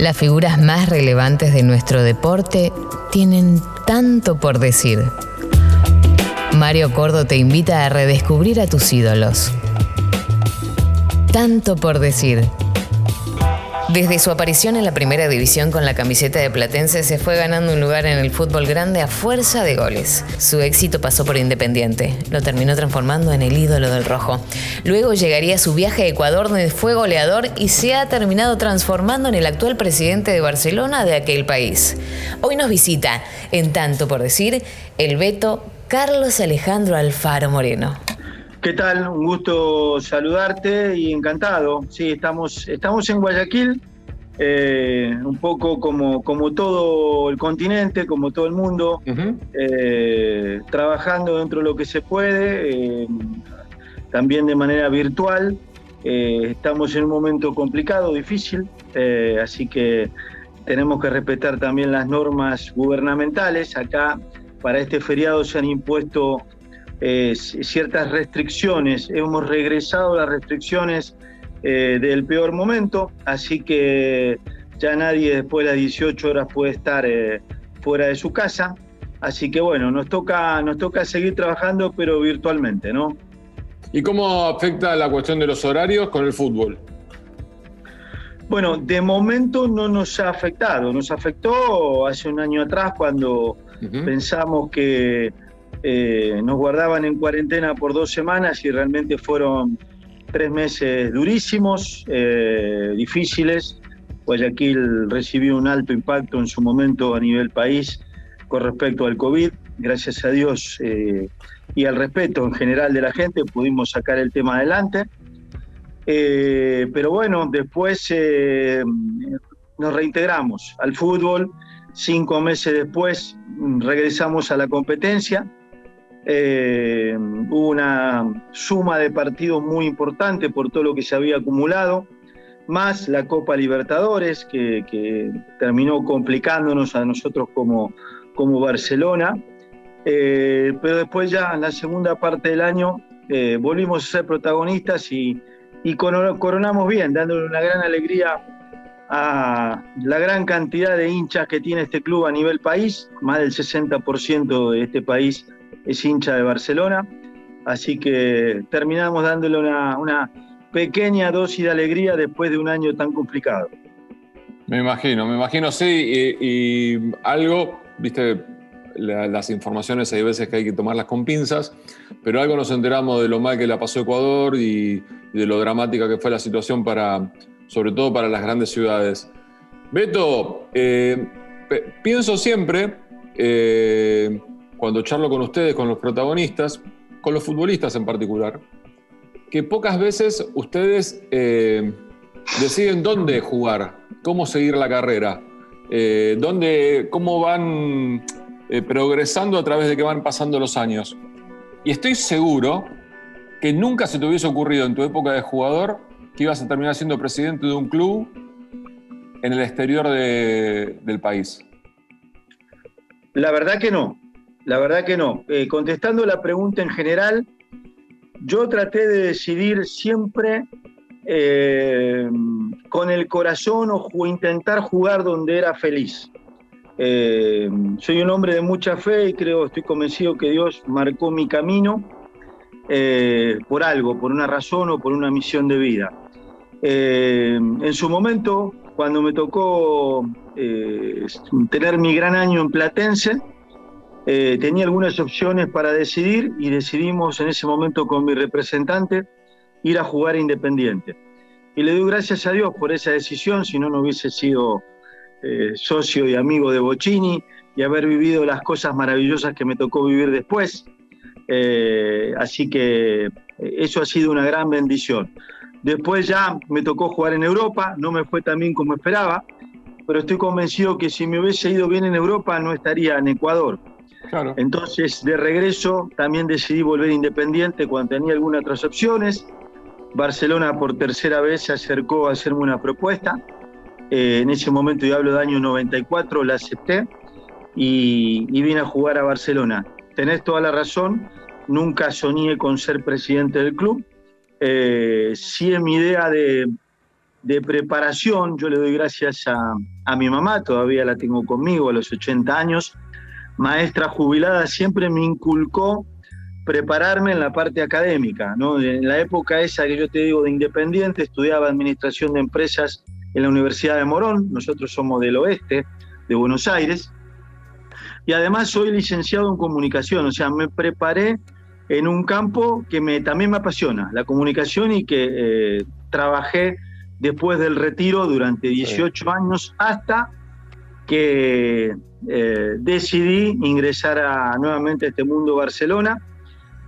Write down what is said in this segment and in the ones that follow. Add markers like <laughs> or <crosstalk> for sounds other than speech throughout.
Las figuras más relevantes de nuestro deporte tienen tanto por decir. Mario Cordo te invita a redescubrir a tus ídolos. Tanto por decir desde su aparición en la primera división con la camiseta de Platense se fue ganando un lugar en el fútbol grande a fuerza de goles. Su éxito pasó por Independiente, lo terminó transformando en el ídolo del rojo. Luego llegaría su viaje a Ecuador donde fue goleador y se ha terminado transformando en el actual presidente de Barcelona de aquel país. Hoy nos visita, en tanto por decir, el veto Carlos Alejandro Alfaro Moreno. ¿Qué tal? Un gusto saludarte y encantado. Sí, estamos, estamos en Guayaquil, eh, un poco como, como todo el continente, como todo el mundo, eh, trabajando dentro de lo que se puede, eh, también de manera virtual. estamos en un momento complicado, difícil, así que tenemos que respetar también las normas gubernamentales. Acá para este feriado se han impuesto eh, ciertas restricciones. Hemos regresado a las restricciones eh, del peor momento, así que ya nadie después de las 18 horas puede estar eh, fuera de su casa. Así que bueno, nos toca, nos toca seguir trabajando, pero virtualmente, ¿no? ¿Y cómo afecta la cuestión de los horarios con el fútbol? Bueno, de momento no nos ha afectado. Nos afectó hace un año atrás cuando pensamos que eh, nos guardaban en cuarentena por dos semanas y realmente fueron tres meses durísimos, eh, difíciles. Guayaquil recibió un alto impacto en su momento a nivel país con respecto al COVID. Gracias a Dios eh, y al respeto en general de la gente pudimos sacar el tema adelante. pero bueno, después nos reintegramos al fútbol. Cinco meses después regresamos a la competencia eh, hubo una suma de partidos muy importante por todo lo que se había acumulado, más la Copa Libertadores, que, terminó complicándonos a nosotros como, como Barcelona. Eh, pero después ya en la segunda parte del año eh, volvimos a ser protagonistas y, y coronamos bien, dándole una gran alegría a la gran cantidad de hinchas que tiene este club a nivel país, más del 60% de este país es hincha de Barcelona, así que terminamos dándole una, pequeña dosis de alegría después de un año tan complicado. Me imagino, me imagino, sí, y, algo, viste, las informaciones hay veces que hay que tomarlas con pinzas, pero algo nos enteramos de lo mal que la pasó Ecuador y, de lo dramática que fue la situación para, sobre todo para las grandes ciudades. Beto, eh, pienso siempre, eh, cuando charlo con ustedes, con los protagonistas, con los futbolistas en particular, que pocas veces ustedes eh, deciden dónde jugar, cómo seguir la carrera, eh, dónde, cómo van eh, progresando a través de que van pasando los años. Y estoy seguro que nunca se te hubiese ocurrido en tu época de jugador que ibas a terminar siendo presidente de un club en el exterior del país. La verdad que no. La verdad que no. Eh, contestando la pregunta en general, yo traté de decidir siempre eh, con el corazón o intentar jugar donde era feliz. Eh, soy un hombre de mucha fe y creo, estoy convencido que Dios marcó mi camino por algo, por una razón o por una misión de vida. en su momento, cuando me tocó tener mi gran año en Platense, eh, tenía algunas opciones para decidir y decidimos en ese momento con mi representante ir a jugar Independiente. Y le doy gracias a Dios por esa decisión, si no, no hubiese sido eh, socio y amigo de Bocini y haber vivido las cosas maravillosas que me tocó vivir después. Eh, así que eso ha sido una gran bendición. Después ya me tocó jugar en Europa, no me fue tan bien como esperaba, pero estoy convencido que si me hubiese ido bien en Europa no estaría en Ecuador. Entonces, de regreso, también decidí volver independiente cuando tenía algunas otras opciones. Barcelona por tercera vez se acercó a hacerme una propuesta. Eh, en ese momento, yo hablo de año 94, la acepté y, vine a jugar a Barcelona. Tenés toda la razón, nunca soñé con ser presidente del club. Eh, sí mi idea de, preparación, yo le doy gracias a, a, mi mamá, todavía la tengo conmigo a los 80 años, maestra jubilada, siempre me inculcó prepararme en la parte académica. ¿no? En la época esa que yo te digo de independiente, estudiaba administración de empresas en la Universidad de Morón, nosotros somos del oeste, de Buenos Aires, y además soy licenciado en comunicación, o sea, me preparé en un campo que me, también me apasiona, la comunicación, y que eh, trabajé después del retiro durante 18 años hasta que eh, decidí ingresar a, nuevamente a este mundo Barcelona.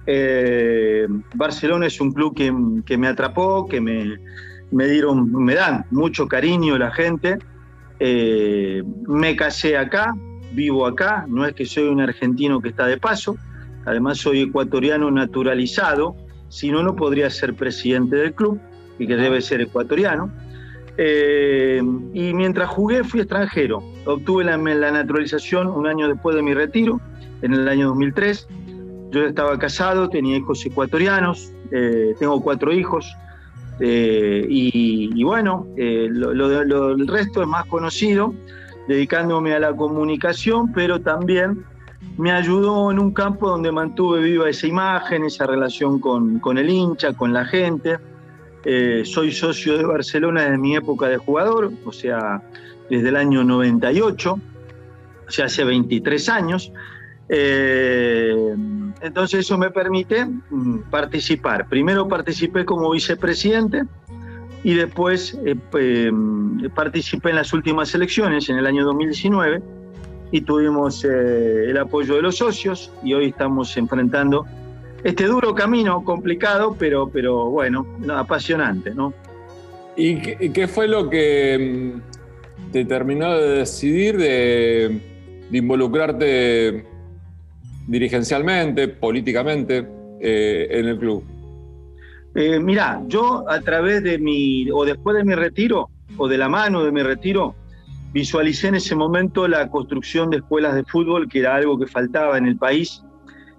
Eh, Barcelona es un club que, me atrapó, que me, me, dieron, me dan mucho cariño la gente. Eh, me casé acá, vivo acá, no es que soy un argentino que está de paso, además soy ecuatoriano naturalizado, si no, no podría ser presidente del club y que debe ser ecuatoriano. Eh, y mientras jugué fui extranjero. Obtuve la, naturalización un año después de mi retiro, en el año 2003. Yo estaba casado, tenía hijos ecuatorianos, eh, tengo cuatro hijos. Eh, y, bueno, el resto es más conocido, dedicándome a la comunicación, pero también me ayudó en un campo donde mantuve viva esa imagen, esa relación con, con el hincha, con la gente. Eh, soy socio de Barcelona desde mi época de jugador, o sea, desde el año 98, o sea, hace 23 años. Eh, entonces eso me permite mm, participar. Primero participé como vicepresidente y después eh, participé en las últimas elecciones en el año 2019 y tuvimos el apoyo de los socios y hoy estamos enfrentando este duro camino, complicado, pero, pero bueno, apasionante, ¿no? ¿Y qué, fue lo que mm, te terminó de decidir de, involucrarte dirigencialmente, políticamente, eh, en el club? Eh, mirá, yo a través de mi, o después de mi retiro, o de la mano de mi retiro, visualicé en ese momento la construcción de escuelas de fútbol, que era algo que faltaba en el país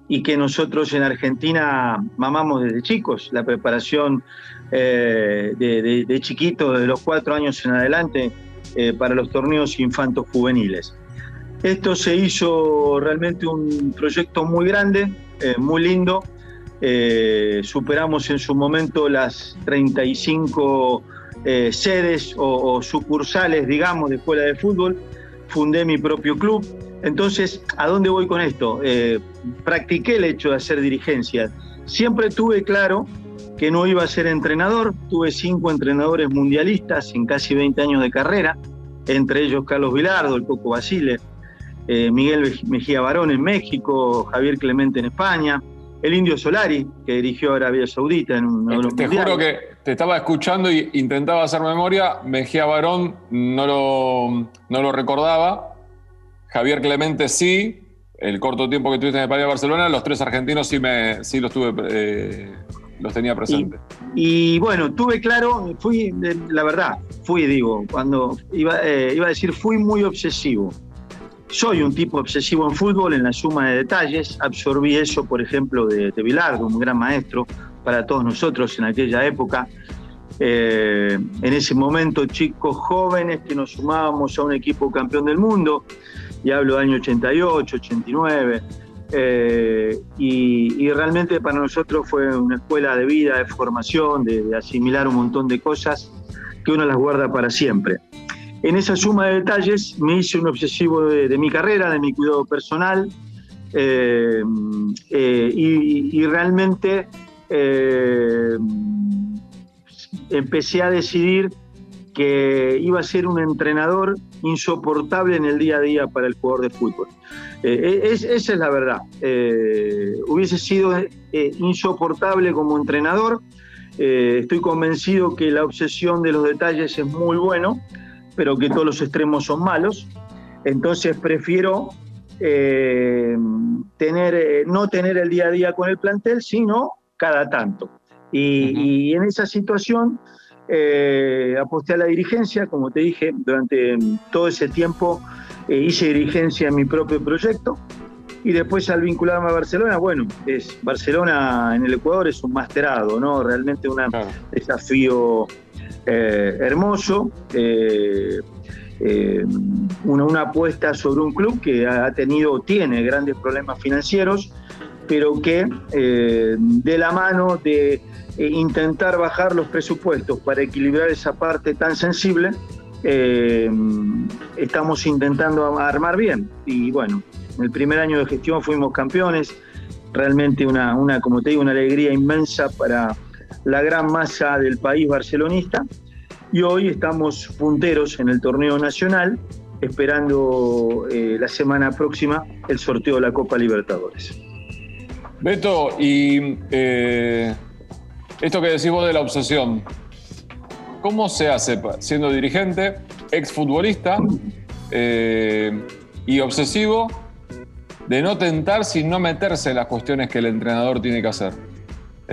y que nosotros en Argentina mamamos desde chicos, la preparación eh, de, de, chiquitos, de los cuatro años en adelante, eh, para los torneos infantos juveniles. Esto se hizo realmente un proyecto muy grande, eh, muy lindo. superamos en su momento las 35 sedes o sucursales, digamos, de escuela de fútbol. Fundé mi propio club, entonces, ¿a dónde voy con esto? Eh, practiqué el hecho de hacer dirigencia. Siempre tuve claro que no iba a ser entrenador. Tuve cinco entrenadores mundialistas en casi 20 años de carrera, entre ellos Carlos Vilardo, el Coco Basile, eh, Miguel Mejía Barón en México, Javier Clemente en España, el Indio Solari, que dirigió Arabia Saudita en un eh, Te juro que te estaba escuchando y intentaba hacer memoria. Mejía Barón no lo, no lo recordaba Javier Clemente sí, el corto tiempo que tuviste en España y Barcelona, los tres argentinos sí, me, sí los tuve, eh, los tenía presentes. Y, bueno, tuve claro, fui, la verdad, fui, digo, cuando iba, eh, iba a decir, fui muy obsesivo. Soy un tipo obsesivo en fútbol, en la suma de detalles. Absorbí eso, por ejemplo, de, de Bilardo, un gran maestro para todos nosotros en aquella época. Eh, en ese momento, chicos jóvenes que nos sumábamos a un equipo campeón del mundo y hablo del año 88, 89, eh, y, realmente para nosotros fue una escuela de vida, de formación, de, asimilar un montón de cosas que uno las guarda para siempre. En esa suma de detalles me hice un obsesivo de, mi carrera, de mi cuidado personal, eh, eh, y, realmente empecé a decidir que iba a ser un entrenador insoportable en el día a día para el jugador de fútbol. Eh, eh, esa es la verdad. Eh, hubiese sido insoportable como entrenador. estoy convencido que la obsesión de los detalles es muy bueno, pero que todos los extremos son malos. Entonces prefiero tener, no tener el día a día con el plantel, sino cada tanto. y en esa situación eh, aposté a la dirigencia, como te dije, durante todo ese tiempo eh, hice dirigencia en mi propio proyecto y después al vincularme a Barcelona, bueno, es Barcelona en el Ecuador es un masterado, ¿no? Realmente un desafío hermoso, una, una apuesta sobre un club que ha tenido, tiene grandes problemas financieros, pero que de la mano de intentar bajar los presupuestos para equilibrar esa parte tan sensible, eh, estamos intentando armar bien. Y bueno, en el primer año de gestión fuimos campeones, realmente una, una, como te digo, una alegría inmensa para la gran masa del país barcelonista. Y hoy estamos punteros en el torneo nacional, esperando eh, la semana próxima el sorteo de la Copa Libertadores. Beto, y eh, esto que decís vos de la obsesión, ¿cómo se hace siendo dirigente, exfutbolista eh, y obsesivo de no tentar sin no meterse en las cuestiones que el entrenador tiene que hacer?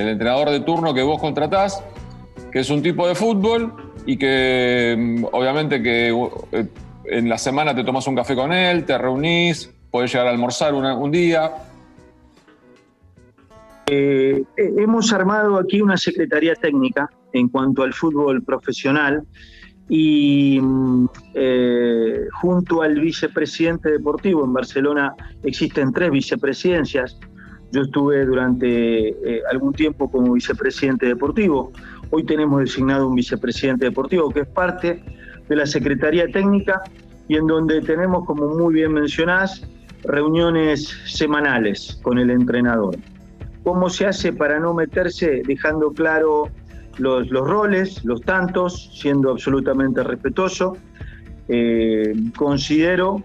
El entrenador de turno que vos contratás, que es un tipo de fútbol y que mm, obviamente que eh, en la semana te tomas un café con él, te reunís, podés llegar a almorzar un día, eh, hemos armado aquí una secretaría técnica en cuanto al fútbol profesional y mm, eh, junto al vicepresidente deportivo en Barcelona existen tres vicepresidencias. Yo estuve durante eh, algún tiempo como vicepresidente deportivo. Hoy tenemos designado un vicepresidente deportivo que es parte de la Secretaría Técnica y en donde tenemos, como muy bien mencionás, reuniones semanales con el entrenador cómo se hace para no meterse dejando claro los, roles, los tantos, siendo absolutamente respetuoso. Eh, considero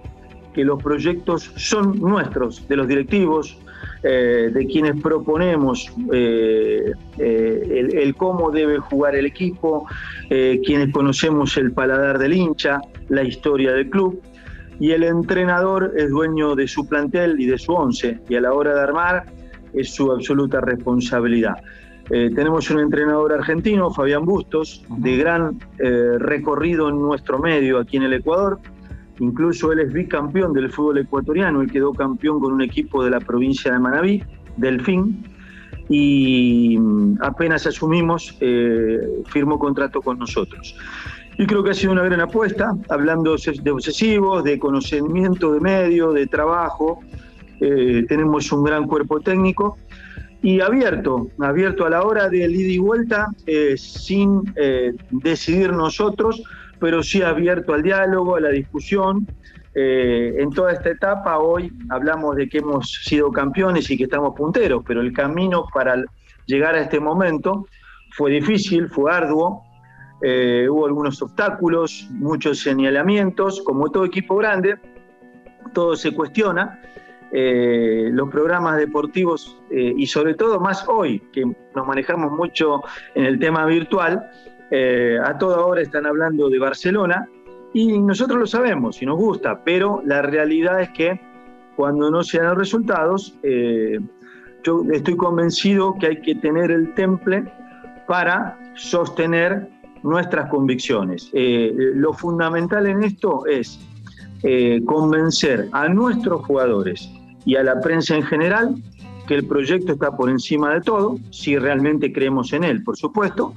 que los proyectos son nuestros, de los directivos, eh, de quienes proponemos eh, el, cómo debe jugar el equipo, quienes conocemos el paladar del hincha, la historia del club, y el entrenador es dueño de su plantel y de su once, y a la hora de armar es su absoluta responsabilidad. Eh, tenemos un entrenador argentino, Fabián Bustos, de gran eh, recorrido en nuestro medio aquí en el Ecuador. Incluso él es bicampeón del fútbol ecuatoriano, él quedó campeón con un equipo de la provincia de Manabí, Delfín, y mm, apenas asumimos, eh, firmó contrato con nosotros. Y creo que ha sido una gran apuesta, hablando de obsesivos, de conocimiento de medio, de trabajo, eh, tenemos un gran cuerpo técnico y abierto, abierto a la hora del ida y vuelta, eh, sin decidir nosotros, pero sí abierto al diálogo, a la discusión. en toda esta etapa hoy hablamos de que hemos sido campeones y que estamos punteros, pero el camino para llegar a este momento fue difícil, fue arduo, hubo algunos obstáculos, muchos señalamientos, como todo equipo grande, todo se cuestiona, eh, los programas deportivos eh, y sobre todo más hoy, que nos manejamos mucho en el tema virtual, eh, a toda hora están hablando de Barcelona y nosotros lo sabemos y nos gusta, pero la realidad es que cuando no se dan resultados, yo estoy convencido que hay que tener el temple para sostener nuestras convicciones. lo fundamental en esto es convencer a nuestros jugadores y a la prensa en general que el proyecto está por encima de todo, si realmente creemos en él, por supuesto,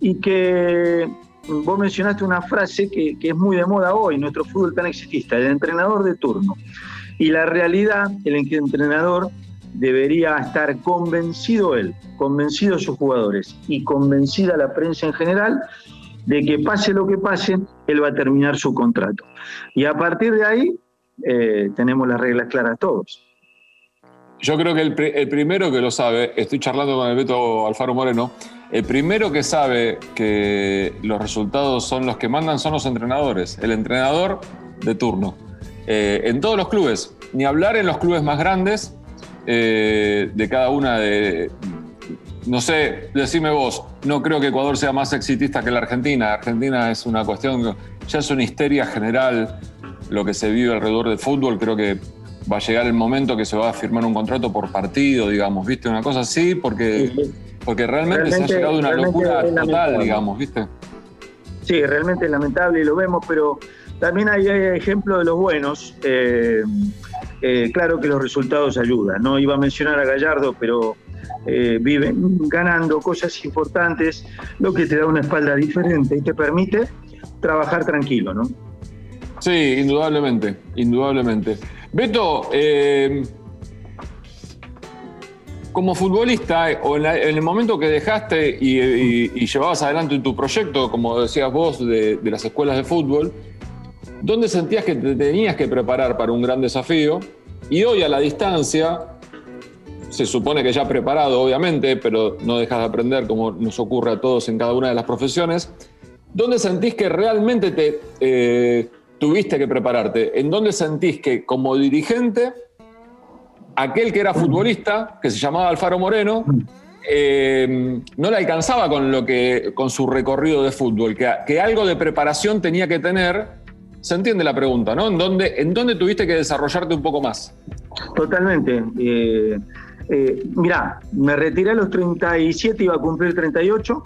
y que vos mencionaste una frase que, es muy de moda hoy, nuestro fútbol tan exitista, el entrenador de turno. Y la realidad, el entrenador debería estar convencido él, convencido sus jugadores y convencida la prensa en general de que pase lo que pase, él va a terminar su contrato. Y a partir de ahí eh, tenemos las reglas claras todos. Yo creo que el, primero que lo sabe, estoy charlando con el Beto Alfaro Moreno, el primero que sabe que los resultados son los que mandan son los entrenadores, el entrenador de turno. Eh, en todos los clubes, ni hablar en los clubes más grandes eh, de cada una de, no sé, decime vos, no creo que Ecuador sea más exitista que la Argentina. Argentina es una cuestión, ya es una histeria general lo que se vive alrededor del fútbol. Creo que va a llegar el momento que se va a firmar un contrato por partido, digamos, ¿viste? Una cosa así, porque, porque realmente, se ha llegado a una locura total, digamos, ¿viste? Sí, realmente es lamentable y lo vemos, pero también hay, ejemplos de los buenos. Eh, eh, claro que los resultados ayudan, no iba a mencionar a Gallardo, pero eh, viven ganando cosas importantes, lo que te da una espalda diferente y te permite trabajar tranquilo, ¿no? Sí, indudablemente, indudablemente. Beto, eh, como futbolista, o en, el momento que dejaste y, llevabas adelante tu proyecto, como decías vos, de, las escuelas de fútbol, ¿dónde sentías que te tenías que preparar para un gran desafío? Y hoy a la distancia, se supone que ya preparado, obviamente, pero no dejas de aprender como nos ocurre a todos en cada una de las profesiones, ¿dónde sentís que realmente te eh, tuviste que prepararte? ¿En dónde sentís que como dirigente aquel que era futbolista, que se llamaba Alfaro Moreno, eh, no le alcanzaba con, lo que, con su recorrido de fútbol, que, algo de preparación tenía que tener. Se entiende la pregunta, ¿no? ¿En dónde, en dónde tuviste que desarrollarte un poco más? Totalmente. Eh, eh, mirá, me retiré a los 37, iba a cumplir 38,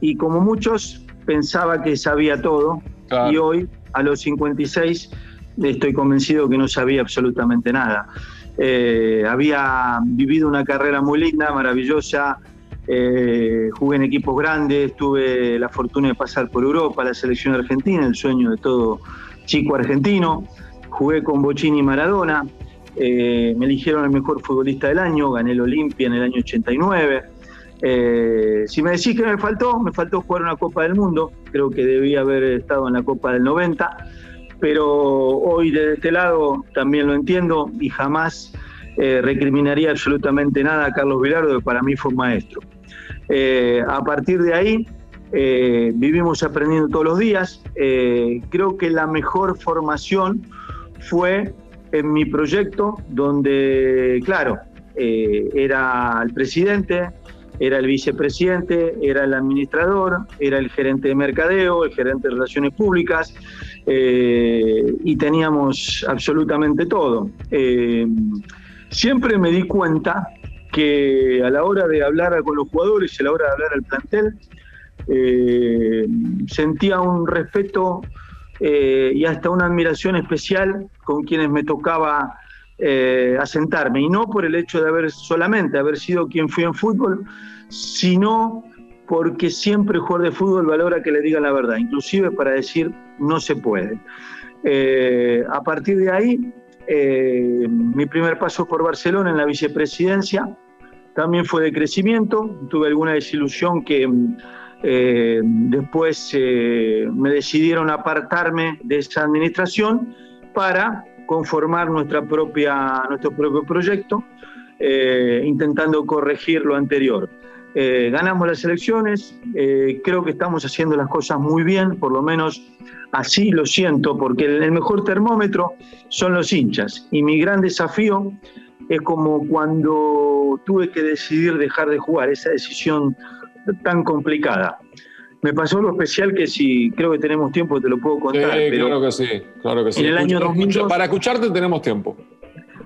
y como muchos pensaba que sabía todo, y hoy, a los 56, estoy convencido que no sabía absolutamente nada. Eh, había vivido una carrera muy linda, maravillosa, eh, jugué en equipos grandes, tuve la fortuna de pasar por Europa, la selección argentina, el sueño de todo chico argentino, jugué con Bochini y Maradona, eh, me eligieron el mejor futbolista del año, gané el Olimpia en el año 89. Si me decís que me faltó, me faltó jugar una Copa del Mundo, creo que debía haber estado en la Copa del 90 pero hoy desde este lado también lo entiendo y jamás eh, recriminaría absolutamente nada a Carlos Vilardo, que para mí fue un maestro. Eh, a partir de ahí, eh, vivimos aprendiendo todos los días. creo que la mejor formación fue en mi proyecto, donde, claro, era el presidente, era el vicepresidente, era el administrador, era el gerente de mercadeo, el gerente de relaciones públicas, eh, y teníamos absolutamente todo. Eh, siempre me di cuenta que a la hora de hablar con los jugadores, a la hora de hablar al plantel, eh, sentía un respeto y hasta una admiración especial con quienes me tocaba asentarme. Y no por el hecho de haber solamente haber sido quien fui en fútbol, sino porque siempre el jugador de fútbol valora que le digan la verdad, inclusive para decir no se puede. Eh, a partir de ahí, eh, mi primer paso por Barcelona en la vicepresidencia también fue de crecimiento, tuve alguna desilusión que eh, después me decidieron apartarme de esa administración para conformar nuestra propia, nuestro propio proyecto, intentando corregir lo anterior. Eh, ganamos las elecciones, eh, creo que estamos haciendo las cosas muy bien, por lo menos así lo siento, porque el, mejor termómetro son los hinchas. Y mi gran desafío es como cuando tuve que decidir dejar de jugar, esa decisión tan complicada. Me pasó lo especial que si creo que tenemos tiempo te lo puedo contar. Sí, claro que sí, claro que sí. En el año 2002, para escucharte tenemos tiempo.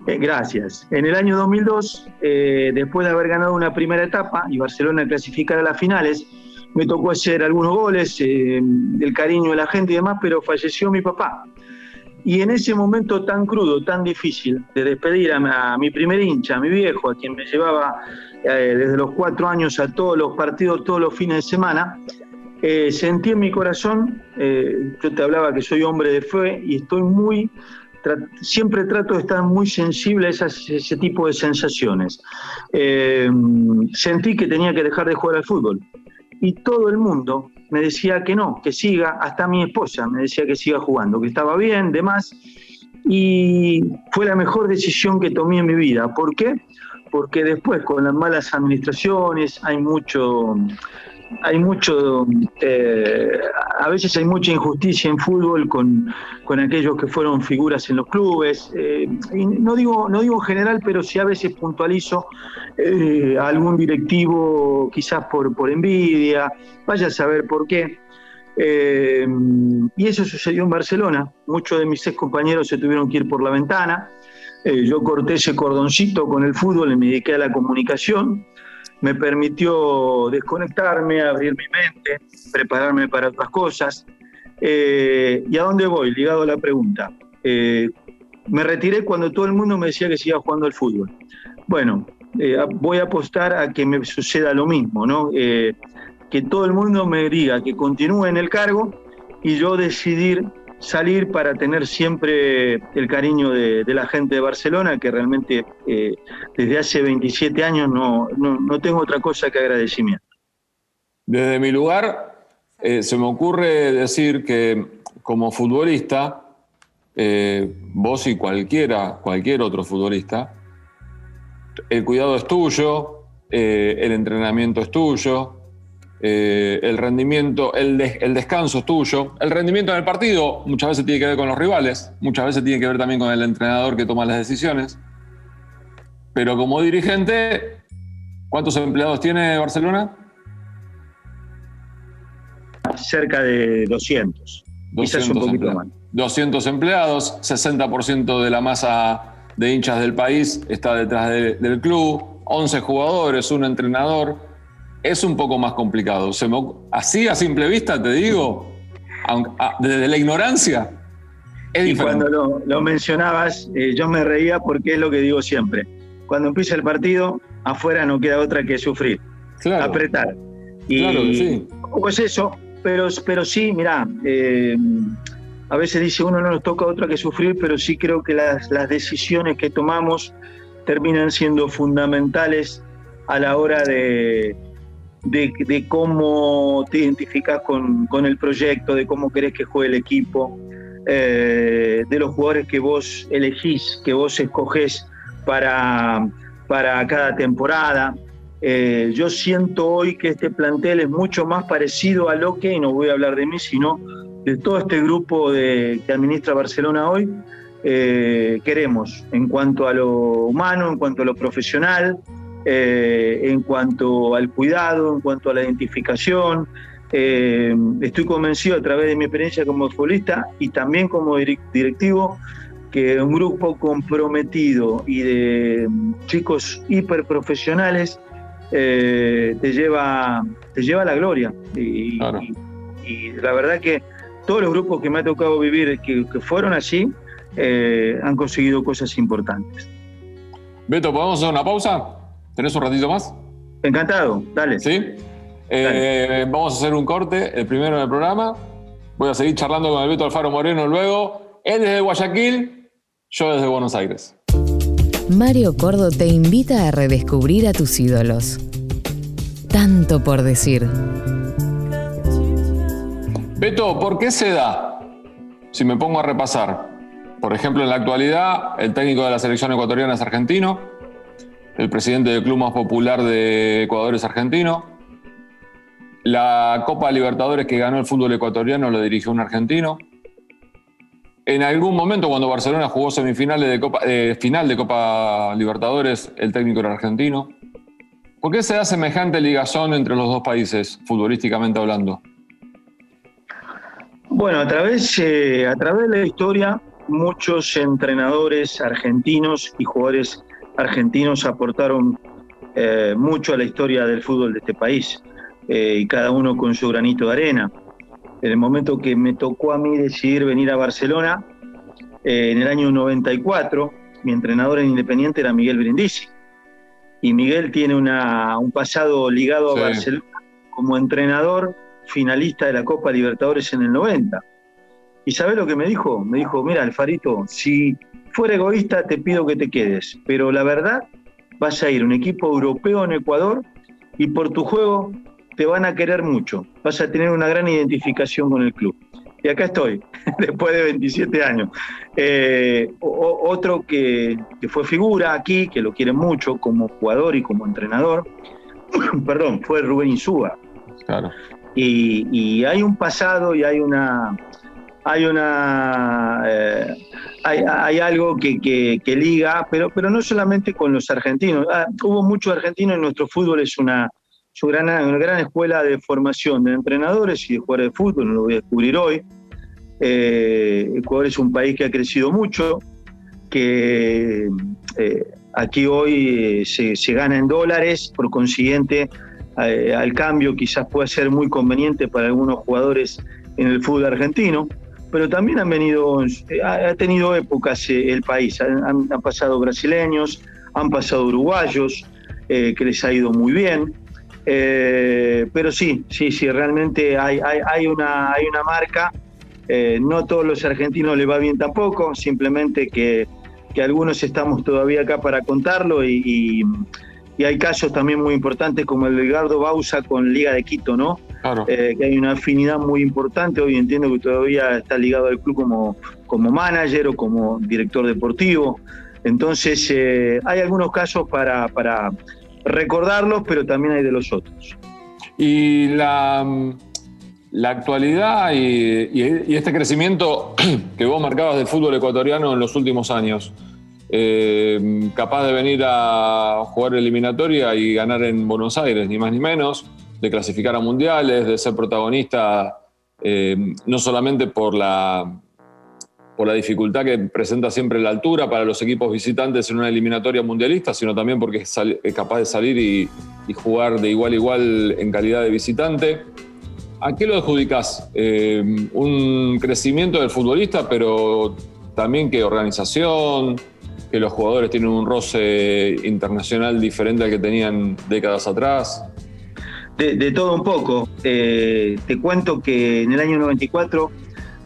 Eh, gracias. En el año 2002, eh, después de haber ganado una primera etapa y Barcelona clasificar a las finales, me tocó hacer algunos goles, eh, del cariño de la gente y demás, pero falleció mi papá. Y en ese momento tan crudo, tan difícil, de despedir a, mi primer hincha, a mi viejo, a quien me llevaba desde los cuatro años a todos los partidos, todos los fines de semana, sentí en mi corazón, yo te hablaba que soy hombre de fe y estoy muy siempre trato de estar muy sensible a ese tipo de sensaciones. Eh, sentí que tenía que dejar de jugar al fútbol y todo el mundo me decía que no, que siga, hasta mi esposa me decía que siga jugando, que estaba bien, demás. Y fue la mejor decisión que tomé en mi vida. ¿Por qué? Porque después con las malas administraciones hay mucho hay mucho, eh, a veces hay mucha injusticia en fútbol con, aquellos que fueron figuras en los clubes. Eh, no digo, no digo en general, pero sí a veces puntualizo eh, a algún directivo, quizás por, por envidia, vaya a saber por qué. y eso sucedió en Barcelona. Muchos de mis ex compañeros se tuvieron que ir por la ventana. yo corté ese cordoncito con el fútbol y me dediqué a la comunicación me permitió desconectarme, abrir mi mente, prepararme para otras cosas. Eh, ¿Y a dónde voy? Ligado a la pregunta. Eh, me retiré cuando todo el mundo me decía que siga jugando al fútbol. Bueno, voy a apostar a que me suceda lo mismo, ¿no? que todo el mundo me diga que continúe en el cargo y yo decidir salir para tener siempre el cariño de, la gente de Barcelona, que realmente eh, desde hace 27 años no, no, tengo otra cosa que agradecimiento. Desde mi lugar, eh, se me ocurre decir que como futbolista, eh, vos y cualquiera, cualquier otro futbolista, el cuidado es tuyo, el entrenamiento es tuyo, eh, el rendimiento, el, descanso es tuyo. El rendimiento en el partido muchas veces tiene que ver con los rivales, muchas veces tiene que ver también con el entrenador que toma las decisiones. Pero como dirigente, ¿cuántos empleados tiene Barcelona? Cerca de 200. 200, un empleados. 200 empleados, 60% de la masa de hinchas del país está detrás del club, 11 jugadores, un entrenador es un poco más complicado. así a simple vista te digo, desde la ignorancia, es y cuando lo, mencionabas, eh, yo me reía porque es lo que digo siempre. Cuando empieza el partido, afuera no queda otra que sufrir, apretar. Y, claro sí. Pues eso, pero, pero sí, mira, eh, a veces dice uno no nos toca otra que sufrir, pero sí creo que las, las decisiones que tomamos terminan siendo fundamentales a la hora de, de, cómo te identificas con, el proyecto, de cómo querés que juegue el equipo, eh, de los jugadores que vos elegís, que vos escogés para, para cada temporada. Eh, yo siento hoy que este plantel es mucho más parecido a lo que, y no voy a hablar de mí, sino de todo este grupo de, que administra Barcelona hoy, eh, queremos en cuanto a lo humano, en cuanto a lo profesional, eh, en cuanto al cuidado, en cuanto a la identificación. Eh, estoy convencido a través de mi experiencia como futbolista y también como directivo que un grupo comprometido y de chicos hiperprofesionales eh, te, lleva, te lleva a la gloria. Y, la verdad que todos los grupos que me ha tocado vivir que, fueron así han conseguido cosas importantes. Beto, ¿podemos hacer una pausa? ¿Tenés un ratito más? Encantado, dale. ¿Sí? Eh, vamos a hacer un corte, el primero en el programa. Voy a seguir charlando con el Beto Alfaro Moreno luego. Él desde Guayaquil, yo desde Buenos Aires. Mario Cordo te invita a redescubrir a tus ídolos. Tanto por decir. Beto, ¿por qué se da? Si me pongo a repasar. Por ejemplo, en la actualidad, el técnico de la selección ecuatoriana es argentino, el presidente del club más popular de Ecuador es argentino. La Copa Libertadores que ganó el fútbol ecuatoriano lo dirigió un argentino. En algún momento, cuando Barcelona jugó semifinales de Copa, eh, final de Copa Libertadores, el técnico era argentino. ¿Por qué se da semejante ligazón entre los dos países, futbolísticamente hablando? Bueno, a través, eh, a través de la historia, muchos entrenadores argentinos y jugadores argentinos aportaron eh, mucho a la historia del fútbol de este país, eh, y cada uno con su granito de arena. En el momento que me tocó a mí decidir venir a Barcelona, eh, en el año 94, mi entrenador en Independiente era Miguel Brindisi. Y Miguel tiene un pasado ligado a Barcelona como entrenador finalista de la Copa Libertadores en el 90. ¿Y sabe lo que me dijo? Me dijo, mira, Alfarito, si fuera egoísta te pido que te quedes, pero la verdad vas a ir a un equipo europeo en Ecuador y por tu juego te van a querer mucho, vas a tener una gran identificación con el club. Y acá estoy, <laughs> después de 27 años. Eh, otro que, fue figura aquí, que lo quiere mucho como jugador y como entrenador, <clears throat> perdón, fue Rubén Insúa. Claro. y, hay un pasado y hay una, hay una eh, hay, algo que, liga, pero, pero no solamente con los argentinos. Ah, hubo muchos argentinos en nuestro fútbol, es una, gran, una gran escuela de formación de entrenadores y de jugadores de fútbol, no lo voy a descubrir hoy. Eh, Ecuador es un país que ha crecido mucho, que eh, aquí hoy se, se, gana en dólares, por consiguiente al cambio quizás pueda ser muy conveniente para algunos jugadores en el fútbol argentino pero también han venido, ha, tenido épocas eh, el país, han, pasado brasileños, han pasado uruguayos, que les ha ido muy bien. pero sí, sí, sí, realmente hay, una, hay una marca. no todos los argentinos le va bien tampoco, simplemente que, que algunos estamos todavía acá para contarlo y hay casos también muy importantes como el de Edgardo Bausa con Liga de Quito, ¿no? Claro. Eh, que hay una afinidad muy importante. Hoy entiendo que todavía está ligado al club como, como manager o como director deportivo. Entonces, eh, hay algunos casos para, para recordarlos, pero también hay de los otros. Y la, la actualidad y, y, este crecimiento <clears throat> que vos marcabas del fútbol ecuatoriano en los últimos años, eh, capaz de venir a jugar eliminatoria y ganar en Buenos Aires, ni más ni menos, de clasificar a mundiales, de ser protagonista eh, no solamente por la, por la dificultad que presenta siempre la altura para los equipos visitantes en una eliminatoria mundialista, sino también porque es, capaz de salir y, jugar de igual a igual en calidad de visitante. ¿A qué lo adjudicás? Eh, un crecimiento del futbolista, pero también que organización, que los jugadores tienen un roce internacional diferente al que tenían décadas atrás? De, todo un poco. Eh, te cuento que en el año 94,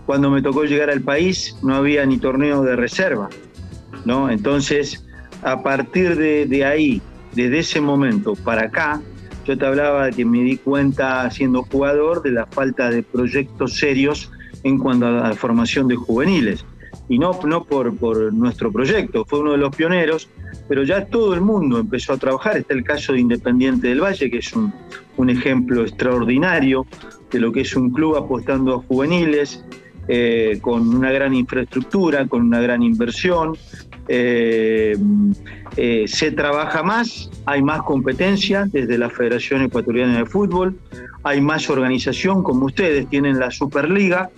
cuando me tocó llegar al país, no había ni torneo de reserva. ¿no? Entonces, a partir de, ahí, desde ese momento para acá, yo te hablaba de que me di cuenta siendo jugador de la falta de proyectos serios en cuanto a la formación de juveniles y no, no por, por nuestro proyecto, fue uno de los pioneros, pero ya todo el mundo empezó a trabajar. Está el caso de Independiente del Valle, que es un, un ejemplo extraordinario de lo que es un club apostando a juveniles, eh, con una gran infraestructura, con una gran inversión. Eh, eh, se trabaja más, hay más competencia desde la Federación Ecuatoriana de Fútbol, hay más organización, como ustedes tienen la Superliga,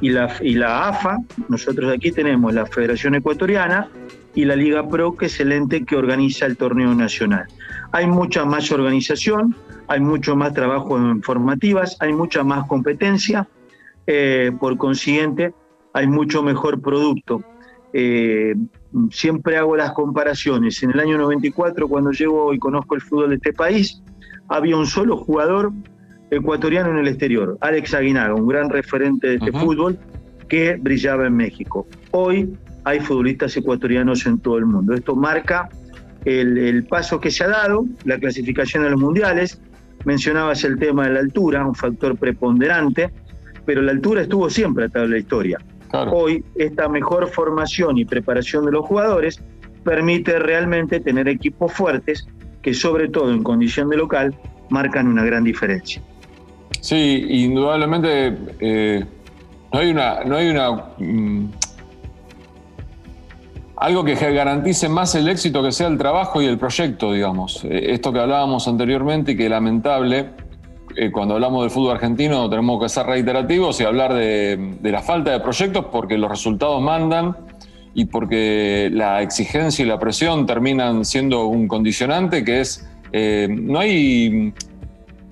y la, y la AFA, nosotros aquí tenemos la Federación Ecuatoriana y la Liga Pro, que es el ente que organiza el torneo nacional. Hay mucha más organización, hay mucho más trabajo en formativas, hay mucha más competencia, eh, por consiguiente hay mucho mejor producto. Eh, siempre hago las comparaciones. En el año 94, cuando llego y conozco el fútbol de este país, había un solo jugador ecuatoriano en el exterior, Alex Aguinaga, un gran referente de este fútbol que brillaba en México. Hoy hay futbolistas ecuatorianos en todo el mundo. Esto marca el, paso que se ha dado, la clasificación a los mundiales. Mencionabas el tema de la altura, un factor preponderante, pero la altura estuvo siempre a través de la historia. Hoy esta mejor formación y preparación de los jugadores permite realmente tener equipos fuertes que sobre todo en condición de local marcan una gran diferencia. Sí, indudablemente eh, no hay una. No hay una mm, algo que garantice más el éxito que sea el trabajo y el proyecto, digamos. Eh, esto que hablábamos anteriormente y que lamentable, eh, cuando hablamos del fútbol argentino tenemos que ser reiterativos y hablar de, la falta de proyectos porque los resultados mandan y porque la exigencia y la presión terminan siendo un condicionante que es, no hay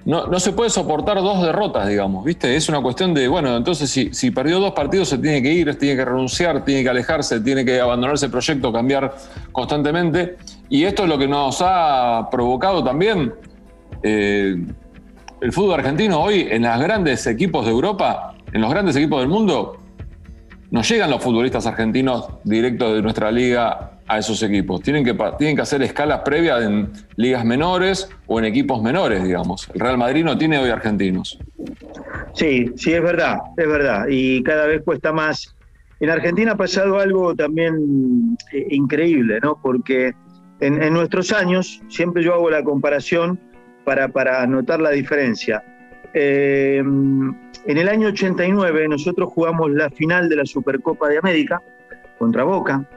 no, se puede soportar dos derrotas, digamos, ¿viste? Es una cuestión de, bueno, entonces si, si perdió dos partidos se tiene que ir, tiene que renunciar, tiene que alejarse, tiene que abandonarse el proyecto, cambiar constantemente. Y esto es lo que nos ha provocado también eh, el fútbol argentino hoy en los grandes equipos de Europa, en los grandes equipos del mundo, no llegan los futbolistas argentinos directos de nuestra liga a esos equipos. Tienen que, tienen que hacer escalas previas en ligas menores o en equipos menores, digamos. El Real Madrid no tiene hoy argentinos. Sí, sí, es verdad, es verdad. Y cada vez cuesta más. En Argentina ha pasado algo también eh, increíble, ¿no? Porque en, nuestros años, siempre yo hago la comparación para, para notar la diferencia. Eh, en el año 89 nosotros jugamos la final de la Supercopa de América contra Boca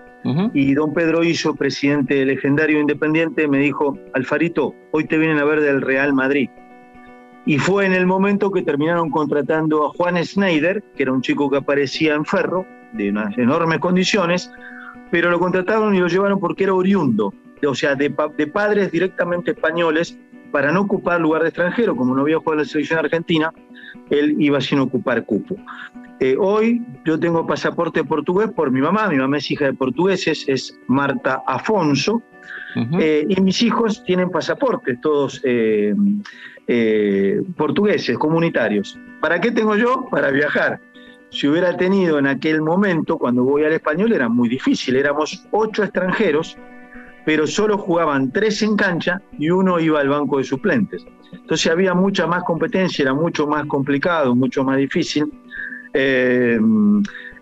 y don Pedro Hizo, presidente legendario independiente, me dijo, Alfarito, hoy te vienen a ver del Real Madrid. Y fue en el momento que terminaron contratando a Juan Schneider, que era un chico que aparecía en Ferro, de unas enormes condiciones, pero lo contrataron y lo llevaron porque era oriundo, o sea, de padres directamente españoles, para no ocupar lugar de extranjero, como no había jugado en la selección argentina, él iba sin ocupar cupo. Eh, hoy yo tengo pasaporte portugués por mi mamá, mi mamá es hija de portugueses, es Marta Afonso, y mis hijos tienen pasaportes, todos portugueses, comunitarios. ¿Para qué tengo yo? Para viajar si hubiera tenido en aquel momento, cuando voy al español, era muy difícil. Éramos ocho extranjeros, pero solo jugaban tres en cancha y uno iba al banco de suplentes. Entonces había mucha más competencia, era mucho más complicado, mucho más difícil. Eh,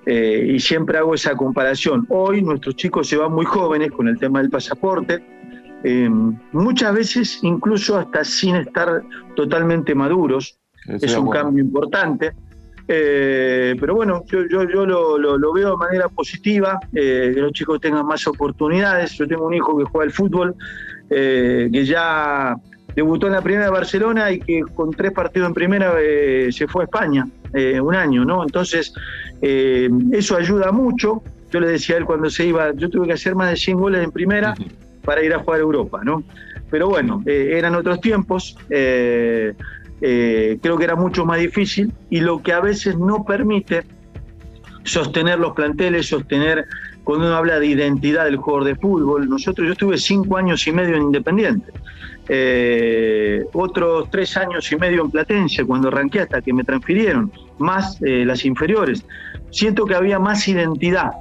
eh, y siempre hago esa comparación. Hoy nuestros chicos se van muy jóvenes con el tema del pasaporte, eh, muchas veces incluso hasta sin estar totalmente maduros. es un cambio importante. Eh, pero bueno, yo, yo, yo lo, veo de manera positiva, eh, que los chicos tengan más oportunidades. Yo tengo un hijo que juega al fútbol, eh, que ya debutó en la primera de Barcelona y que con tres partidos en primera se fue a España un año, ¿no? Entonces, eso ayuda mucho. Yo le decía a él cuando se iba, yo tuve que hacer más de 100 goles en primera para ir a jugar a Europa, ¿no? Pero bueno, eran otros tiempos. Eh, creo que era mucho más difícil y lo que a veces no permite sostener los planteles, sostener, cuando uno habla de identidad del jugador de fútbol, nosotros, yo estuve cinco años y medio en Independiente, eh, otros tres años y medio en Platense cuando arranqué hasta que me transfirieron, más eh, las inferiores. Siento que había más identidad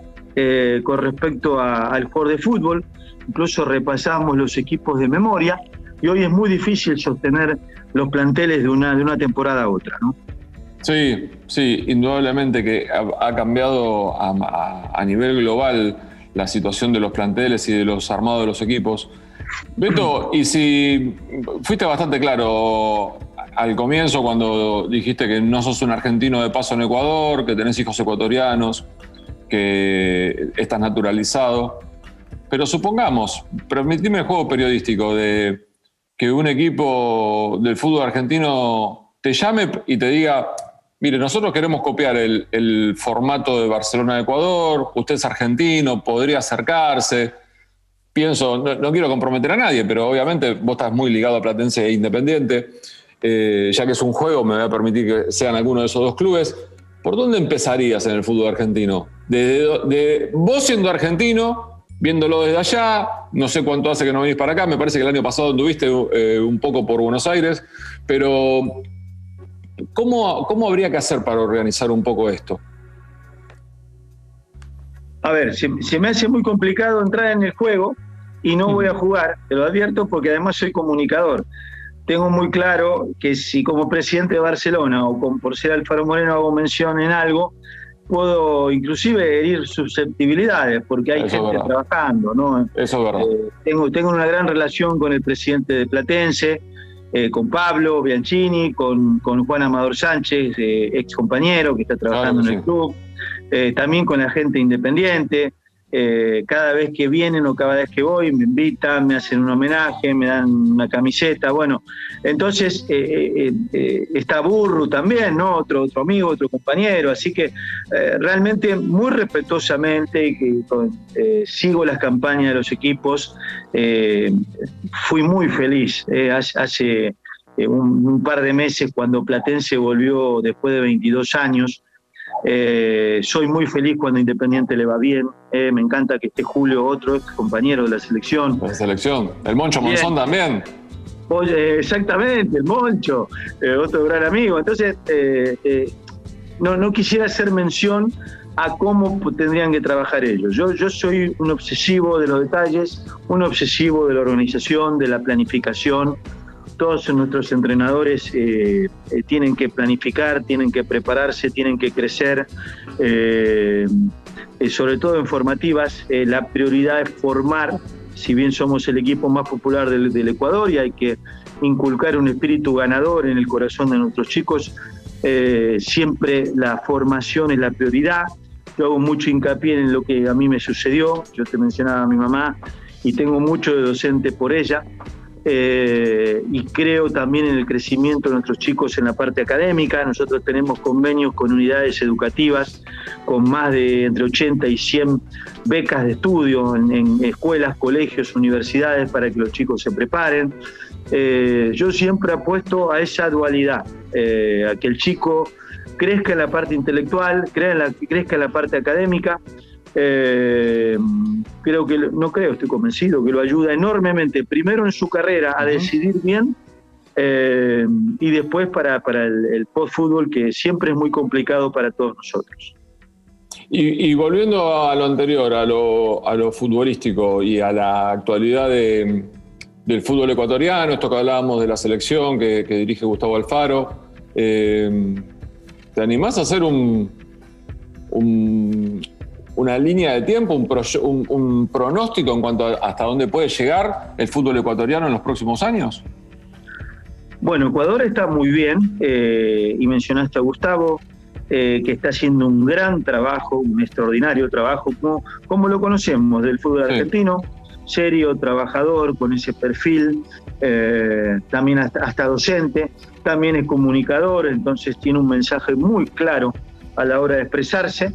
con respecto al jugador de fútbol, incluso repasamos los equipos de memoria y hoy es muy difícil sostener los planteles de una, de una temporada a otra, ¿no? Sí, sí, indudablemente que ha, cambiado a, nivel global la situación de los planteles y de los armados de los equipos. Beto, y si fuiste bastante claro al comienzo cuando dijiste que no sos un argentino de paso en Ecuador, que tenés hijos ecuatorianos, que estás naturalizado, pero supongamos, permitime el juego periodístico de que un equipo del fútbol argentino te llame y te diga, mire, nosotros queremos copiar el, formato de Barcelona-Ecuador, usted es argentino, podría acercarse. Pienso, no, quiero comprometer a nadie, pero obviamente vos estás muy ligado a Platense e Independiente. Eh, ya que es un juego, me voy a permitir que sean alguno de esos dos clubes. ¿Por dónde empezarías en el fútbol argentino? de vos siendo argentino, viéndolo desde allá. No sé cuánto hace que no venís para acá. Me parece que el año pasado anduviste eh, un poco por Buenos Aires. Pero, ¿cómo, ¿cómo habría que hacer para organizar un poco esto? A ver, se, me hace muy complicado entrar en el juego y no voy a jugar, te lo advierto, porque además soy comunicador. Tengo muy claro que si como presidente de Barcelona o por ser Alfaro Moreno hago mención en algo, puedo inclusive herir susceptibilidades porque hay gente trabajando, ¿no? Eso es verdad. Eh, tengo, tengo una gran relación con el presidente de Platense, eh, con Pablo Bianchini, con, con Juan Amador Sánchez, eh, ex compañero que está trabajando en el club, también con la gente independiente. Eh, cada vez que vienen o cada vez que voy me invitan, me hacen un homenaje, me dan una camiseta, bueno, entonces eh, eh, está Burru también, ¿no? Otro, otro amigo, otro compañero, así que realmente muy respetuosamente sigo las campañas de los equipos, fui muy feliz hace, un, un, par de meses cuando Platense volvió después de 22 años, eh, soy muy feliz cuando Independiente le va bien. Eh, me encanta que esté Julio, otro ex compañero de la selección. La selección. El Moncho Monzón también. exactamente, el Moncho, eh, otro gran amigo. Entonces, no, no quisiera hacer mención a cómo tendrían que trabajar ellos. Yo, yo soy un obsesivo de los detalles, un obsesivo de la organización, de la planificación, todos nuestros entrenadores eh, eh, tienen que planificar, tienen que prepararse, tienen que crecer, eh, sobre todo en formativas. la prioridad es formar, si bien somos el equipo más popular del, del, Ecuador y hay que inculcar un espíritu ganador en el corazón de nuestros chicos, siempre la formación es la prioridad. Yo hago mucho hincapié en lo que a mí me sucedió, yo te mencionaba a mi mamá y tengo mucho de docente por ella. Eh, y creo también en el crecimiento de nuestros chicos en la parte académica. Nosotros tenemos convenios con unidades educativas con más de entre 80 y 100 becas de estudio en, escuelas, colegios, universidades para que los chicos se preparen. Eh, yo siempre apuesto a esa dualidad, eh, a que el chico crezca en la parte intelectual, crezca en la parte académica, Eh, creo que, no creo, estoy convencido, que lo ayuda enormemente, primero en su carrera a decidir bien eh, y después para, para el, post-fútbol, que siempre es muy complicado para todos nosotros. Y, volviendo a lo anterior, a lo, a lo futbolístico y a la actualidad del fútbol ecuatoriano, esto que hablábamos de la selección que, dirige Gustavo Alfaro, eh, ¿te animás a hacer un, una línea de tiempo, un, pronóstico en cuanto a hasta dónde puede llegar el fútbol ecuatoriano en los próximos años? Bueno, Ecuador está muy bien, eh, y mencionaste a Gustavo, eh, que está haciendo un gran trabajo, un extraordinario trabajo, como, como lo conocemos del fútbol argentino, serio, trabajador, con ese perfil, eh, también hasta, docente, también es comunicador, entonces tiene un mensaje muy claro a la hora de expresarse.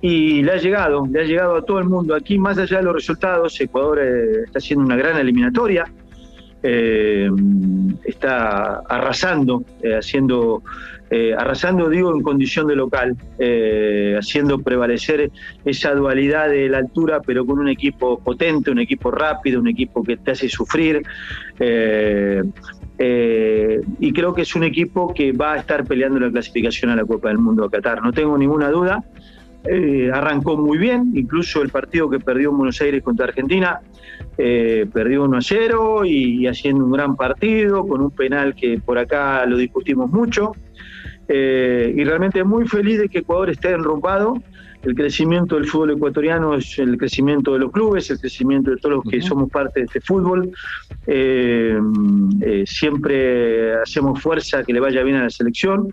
Y le ha llegado, le ha llegado a todo el mundo. Aquí, más allá de los resultados, Ecuador está haciendo una gran eliminatoria, eh, está arrasando, eh, haciendo, eh, arrasando digo en condición de local, haciendo prevalecer esa dualidad de la altura, pero con un equipo potente, un equipo rápido, un equipo que te hace sufrir. y creo que es un equipo que va a estar peleando la clasificación a la Copa del Mundo a Qatar, no tengo ninguna duda. Eh, arrancó muy bien, incluso el partido que perdió en Buenos Aires contra Argentina, eh, perdió 1 a 0 y, haciendo un gran partido, con un penal que por acá lo discutimos mucho. Eh, y realmente muy feliz de que Ecuador esté enrompado. El crecimiento del fútbol ecuatoriano es el crecimiento de los clubes, el crecimiento de todos los que somos parte de este fútbol. siempre hacemos fuerza que le vaya bien a la selección.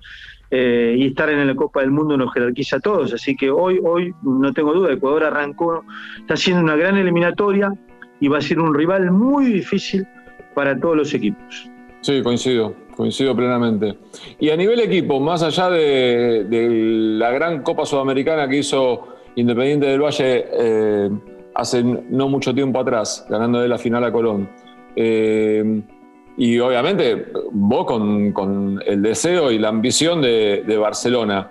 Eh, y estar en la Copa del Mundo nos jerarquiza a todos. Así que hoy, hoy no tengo duda, Ecuador arrancó, está haciendo una gran eliminatoria y va a ser un rival muy difícil para todos los equipos. Sí, coincido, coincido plenamente. Y a nivel equipo, más allá de, la gran Copa Sudamericana que hizo Independiente del Valle eh, hace no mucho tiempo atrás, ganando de la final a Colón. Eh, y obviamente vos con, el deseo y la ambición de, Barcelona,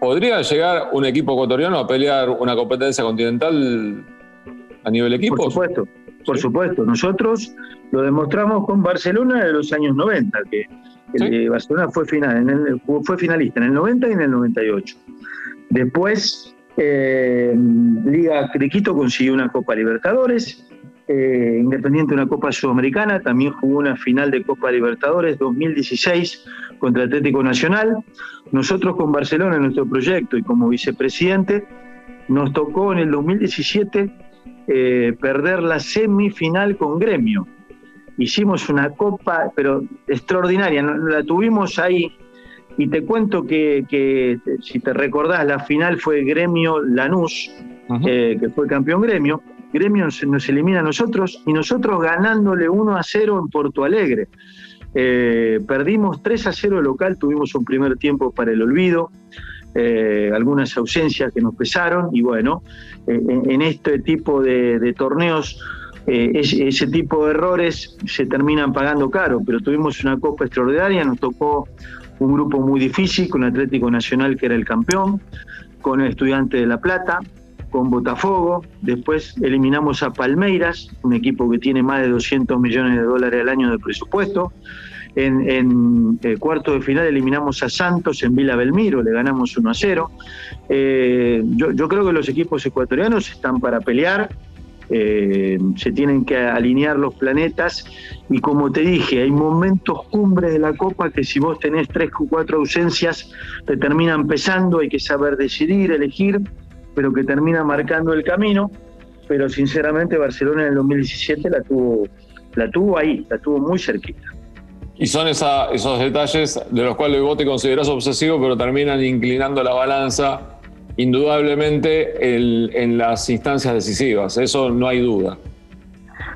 ¿podría llegar un equipo ecuatoriano a pelear una competencia continental a nivel equipo? Por supuesto, por supuesto. Nosotros lo demostramos con Barcelona de los años 90, que Barcelona fue, final, en el, fue finalista en el 90 y en el 98. Después, eh, Liga Criquito consiguió una Copa Libertadores eh, Independiente una Copa Sudamericana, también jugó una final de Copa Libertadores 2016 contra Atlético Nacional. Nosotros con Barcelona en nuestro proyecto y como vicepresidente, nos tocó en el 2017 eh, perder la semifinal con Gremio. Hicimos una copa, pero extraordinaria, la tuvimos ahí. Y te cuento que, si te recordás, la final fue Gremio Lanús, eh, que fue campeón Gremio Gremio nos elimina a nosotros y nosotros ganándole 1 a 0 en Porto Alegre. Eh, perdimos 3 a 0 local, tuvimos un primer tiempo para el olvido, eh, algunas ausencias que nos pesaron y bueno, eh, en, este tipo de, torneos ese, tipo de errores se terminan pagando caro, pero tuvimos una copa extraordinaria, nos tocó un grupo muy difícil con Atlético Nacional que era el campeón, con el Estudiante de La Plata, con Botafogo, después eliminamos a Palmeiras, un equipo que tiene más de 200 millones de dólares al año de presupuesto. En, en eh, cuarto de final eliminamos a Santos en Vila Belmiro, le ganamos 1 a 0. Eh, yo, creo que los equipos ecuatorianos están para pelear, eh, se tienen que alinear los planetas y como te dije, hay momentos cumbres de la Copa que si vos tenés tres o cuatro ausencias te terminan pesando, hay que saber decidir, elegir pero que termina marcando el camino. Pero sinceramente Barcelona en el 2017 la tuvo, la tuvo ahí, la tuvo muy cerquita. Y son esos detalles de los cuales vos te considerás obsesivo, pero terminan inclinando la balanza indudablemente en las instancias decisivas, eso no hay duda.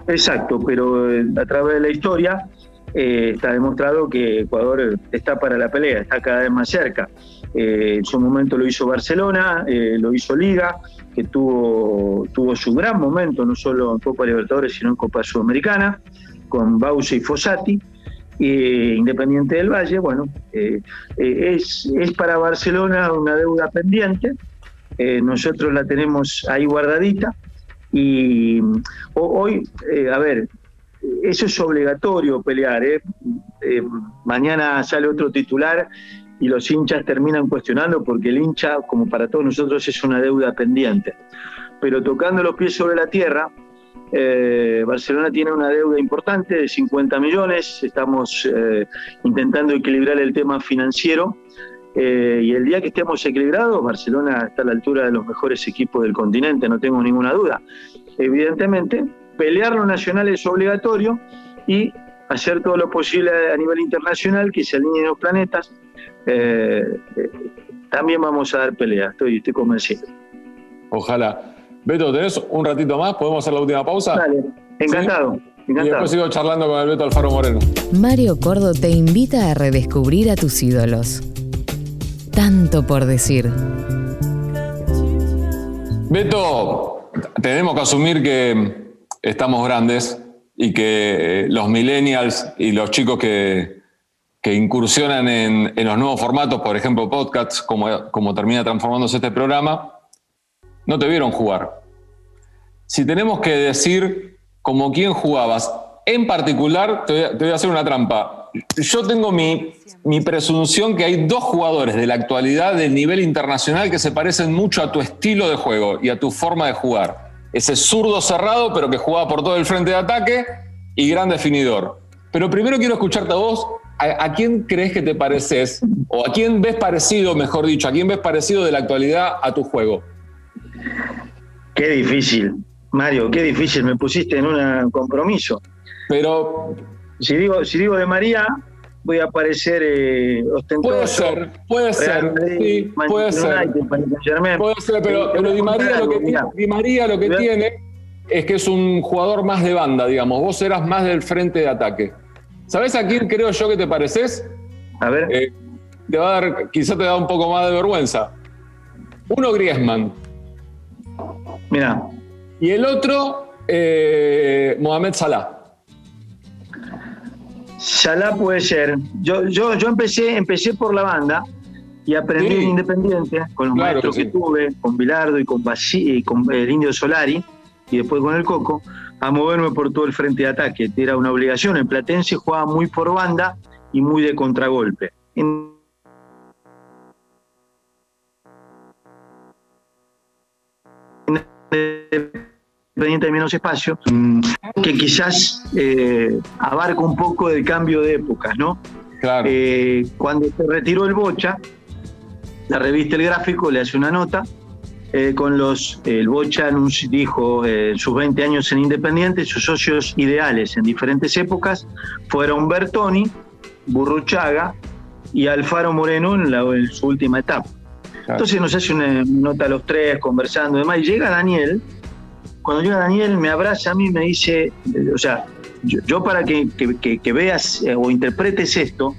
Exacto, pero eh, a través de la historia eh, está demostrado que Ecuador está para la pelea, está cada vez más cerca. Eh, en su momento lo hizo Barcelona, eh, lo hizo Liga, que tuvo, tuvo su gran momento, no solo en Copa Libertadores, sino en Copa Sudamericana, con Bausa y Fossati. Independiente del Valle, bueno, es, es para Barcelona una deuda pendiente, eh, nosotros la tenemos ahí guardadita y hoy, a ver, eso es obligatorio pelear. mañana sale otro titular y los hinchas terminan cuestionando porque el hincha, como para todos nosotros, es una deuda pendiente. Pero tocando los pies sobre la tierra, eh, Barcelona tiene una deuda importante de 50 millones, estamos eh, intentando equilibrar el tema financiero eh, y el día que estemos equilibrados, Barcelona está a la altura de los mejores equipos del continente, no tengo ninguna duda. Evidentemente, pelear lo nacional es obligatorio y hacer todo lo posible a nivel internacional, que se alineen los planetas. También vamos a dar pelea, estoy, estoy convencido. Ojalá. Beto, ¿tenés un ratito más? ¿Podemos hacer la última pausa? Dale, encantado. Y después sigo charlando con el Beto Alfaro Moreno. Mario Cordo te invita a redescubrir a tus ídolos. Tanto por decir. Beto, tenemos que asumir que estamos grandes y que los millennials y los chicos que, incursionan en, los nuevos formatos, por ejemplo podcasts, como, como termina transformándose este programa, no te vieron jugar. Si tenemos que decir como quién jugabas, en particular, te voy, a, hacer una trampa. Yo tengo mi, mi presunción que hay dos jugadores de la actualidad del nivel internacional que se parecen mucho a tu estilo de juego y a tu forma de jugar. Ese zurdo cerrado, pero que jugaba por todo el frente de ataque y gran definidor. Pero primero quiero escucharte a vos. ¿A, a quién crees que te pareces? ¿O a quién ves parecido, mejor dicho, a quién ves parecido de la actualidad a tu juego? Qué difícil, Mario, qué difícil, me pusiste en un compromiso. Pero. Si digo, si digo de María, voy a parecer eh, ostentoso. Puede ser, puede ser, sí, puede ser. puede ser, pero, Di María lo que, tiene, Di María lo que tiene es que es un jugador más de banda, digamos. Vos eras más del frente de ataque. ¿Sabés a quién creo yo que te pareces? A ver. Eh, te va a dar, quizá te da un poco más de vergüenza. Uno Griezmann. Mira. Y el otro, eh, Mohamed Salah. Salah puede ser. Yo, yo, yo empecé, empecé por la banda y aprendí en Independiente con los maestros que, tuve, con Bilardo y con, y con el Indio Solari y después con el Coco, a moverme por todo el frente de ataque. Era una obligación. En Platense jugaba muy por banda y muy de contragolpe. independiente de menos espacio, que quizás eh, abarca un poco del cambio de épocas, ¿no? Claro. Eh, cuando se retiró el Bocha, la revista El Gráfico le hace una nota eh, con los, el Bocha dijo en sus 20 años en Independiente, sus socios ideales en diferentes épocas fueron Bertoni, Burruchaga y Alfaro Moreno en su última etapa. Entonces nos hace una nota a los tres conversando y demás. Y llega Daniel. Cuando llega Daniel, me abraza a mí y me dice, o sea, yo, para que, veas eh, o interpretes esto,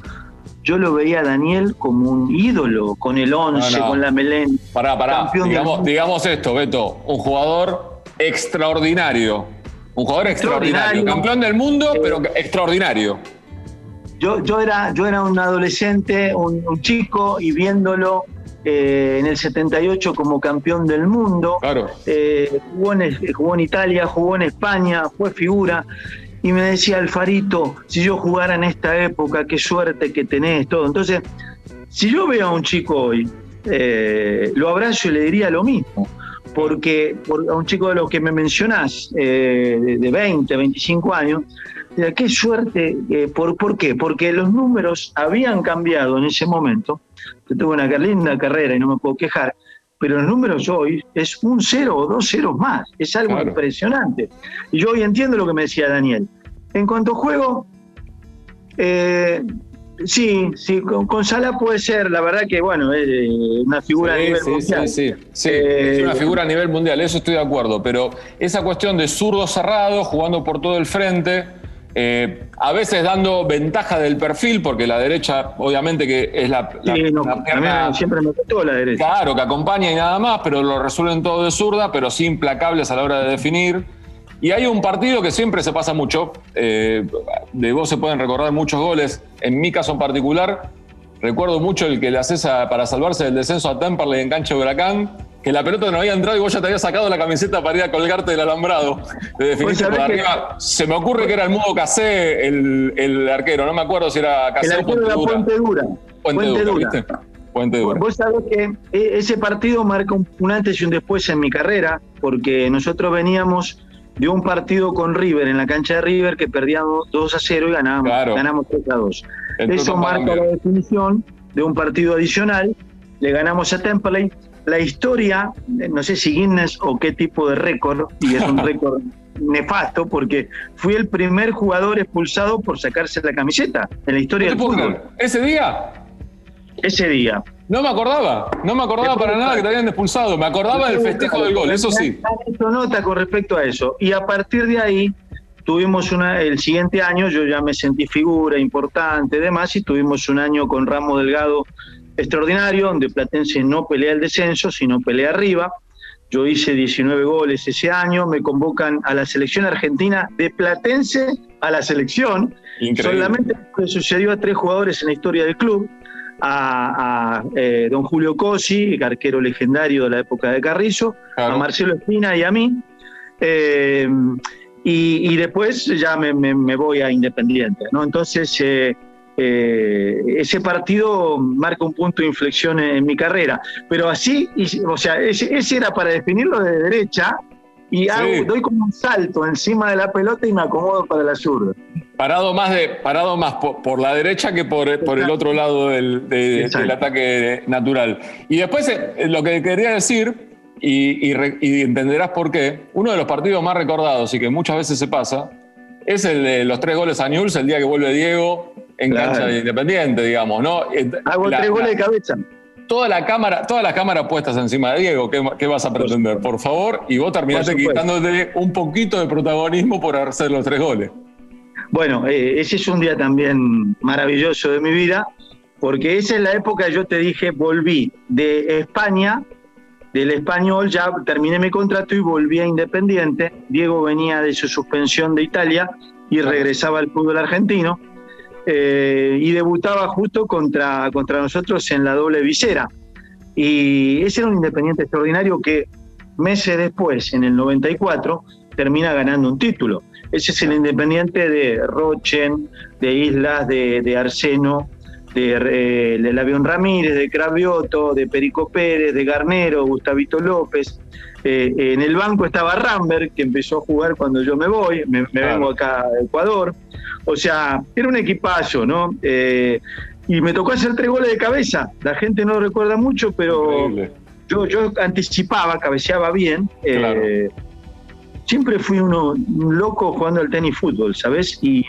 yo lo veía a Daniel como un ídolo, con el 11, con la Melén. Pará, pará. Digamos, digamos, esto, Beto. Un jugador extraordinario. Un jugador extraordinario. Campeón del mundo, pero extraordinario. Yo, yo, era, yo era un adolescente, un chico, y viéndolo eh, en el 78 como campeón del mundo, eh, jugó, en, Italia, jugó en España, fue figura, y me decía Alfarito, si yo jugara en esta época, qué suerte que tenés, todo. Entonces, si yo veo a un chico hoy, eh, lo abrazo y le diría lo mismo, porque a un chico de los que me mencionás, de, de 20, 25 años, qué suerte, ¿por, ¿por qué? Porque los números habían cambiado en ese momento, tuve una linda carrera y no me puedo quejar, pero los números hoy es un cero o dos ceros más, es algo impresionante. Y yo hoy entiendo lo que me decía Daniel. En cuanto a juego, eh, sí, sí, con, Sala puede ser, la verdad que bueno, es eh, una figura a nivel mundial. Sí, sí, sí, es una eh, figura a nivel mundial, eso estoy de acuerdo, pero esa cuestión de zurdo cerrado, jugando por todo el frente eh, a veces dando ventaja del perfil, porque la derecha, obviamente, que es la, siempre me gustó la derecha. Claro, que acompaña y nada más, pero lo resuelven todo de zurda, pero sí implacables a la hora de definir. Y hay un partido que siempre se pasa mucho. Eh, de vos se pueden recordar muchos goles. En mi caso en particular, recuerdo mucho el que le haces para salvarse del descenso a Temperley en cancha de Huracán, que la pelota no había entrado y vos ya te habías sacado la camiseta para ir a colgarte del alambrado. De definiste por arriba. Se me ocurre que era el modo Casé el, el, arquero, no me acuerdo si era Casé o Puente Dura. Puente Dura. Puente, Dura, ¿viste? Puente Dura. Vos sabés que e, ese partido marca un antes y un después en mi carrera, porque nosotros veníamos de un partido con River en la cancha de River que perdíamos 2 a 0 y ganábamos, ganamos 3 a 2. Eso marca la definición de un partido adicional. Le ganamos a Temple la historia, no sé si Guinness o qué tipo de récord, y es un <laughs> récord nefasto porque fui el primer jugador expulsado por sacarse la camiseta en la historia del fútbol. ¿Ese día? Ese día. No me acordaba, no me acordaba para nada que te habían expulsado, me acordaba del festejo del gol, eso sí. nota con respecto a eso. Y a partir de ahí tuvimos una, el siguiente año, yo ya me sentí figura importante demás, y tuvimos un año con Ramo Delgado extraordinario, donde Platense no pelea el descenso, sino pelea arriba. Yo hice 19 goles ese año, me convocan a la selección argentina de Platense a la selección. Solamente le sucedió a tres jugadores en la historia del club, a, eh, don Julio Cosi, arquero legendario de la época de Carrizo, a Marcelo Espina y a mí. Eh, y, después ya me, voy a Independiente. ¿no? Entonces, eh, eh, ese partido marca un punto de inflexión en, mi carrera. Pero así, o sea, ese, era para definirlo de derecha y doy como un salto encima de la pelota y me acomodo para la zurda. Parado más, de, parado más por, la derecha que por, por el otro lado del, ataque natural. Y después eh, lo que quería decir, y, y entenderás por qué, uno de los partidos más recordados y que muchas veces se pasa, es el de los tres goles a Newell's, el día que vuelve Diego en cancha de Independiente, digamos, ¿no? Hago tres goles de cabeza. Toda la cámara, todas las cámaras puestas encima de Diego, ¿qué, vas a pretender? Por favor, y vos terminaste quitándote un poquito de protagonismo por hacer los tres goles. Bueno, eh, ese es un día también maravilloso de mi vida, porque esa es la época, yo te dije, volví de España, del español, ya terminé mi contrato y volví a Independiente. Diego venía de su suspensión de Italia y regresaba al fútbol argentino. Eh, y debutaba justo contra, contra nosotros en la doble visera. Y ese era un independiente extraordinario que meses después, en el 94, termina ganando un título. Ese es el independiente de Rochen, de Islas, de, Arseno, de, eh, de Lavión Ramírez, de Cravioto, de Perico Pérez, de Garnero, Gustavito López. Eh, en el banco estaba Rambert, que empezó a jugar cuando yo me voy, me, vengo acá a Ecuador. O sea, era un equipazo, ¿no? Eh, y me tocó hacer tres goles de cabeza. La gente no lo recuerda mucho, pero yo, yo anticipaba, cabeceaba bien. Eh, siempre fui uno un loco jugando al tenis fútbol, ¿sabes? Y